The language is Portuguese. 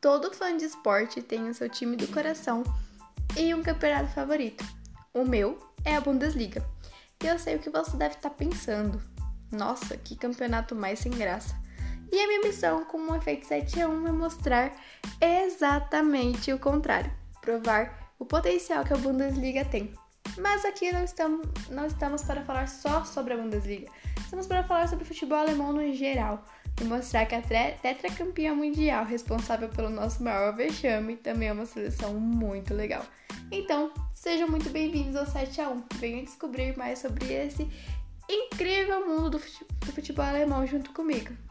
Todo fã de esporte tem o seu time do coração e um campeonato favorito. O meu é a Bundesliga. E eu sei o que você deve estar pensando. Nossa, que campeonato mais sem graça. E a minha missão com o efeito 7 a 1 é mostrar exatamente o contrário, provar o potencial que a Bundesliga tem. Mas aqui não estamos, não estamos para falar só sobre a Bundesliga, estamos para falar sobre o futebol alemão no geral e mostrar que a tetracampeã mundial responsável pelo nosso maior vexame também é uma seleção muito legal. Então, sejam muito bem-vindos ao 7 a 1. Venham descobrir mais sobre esse incrível mundo do futebol alemão junto comigo.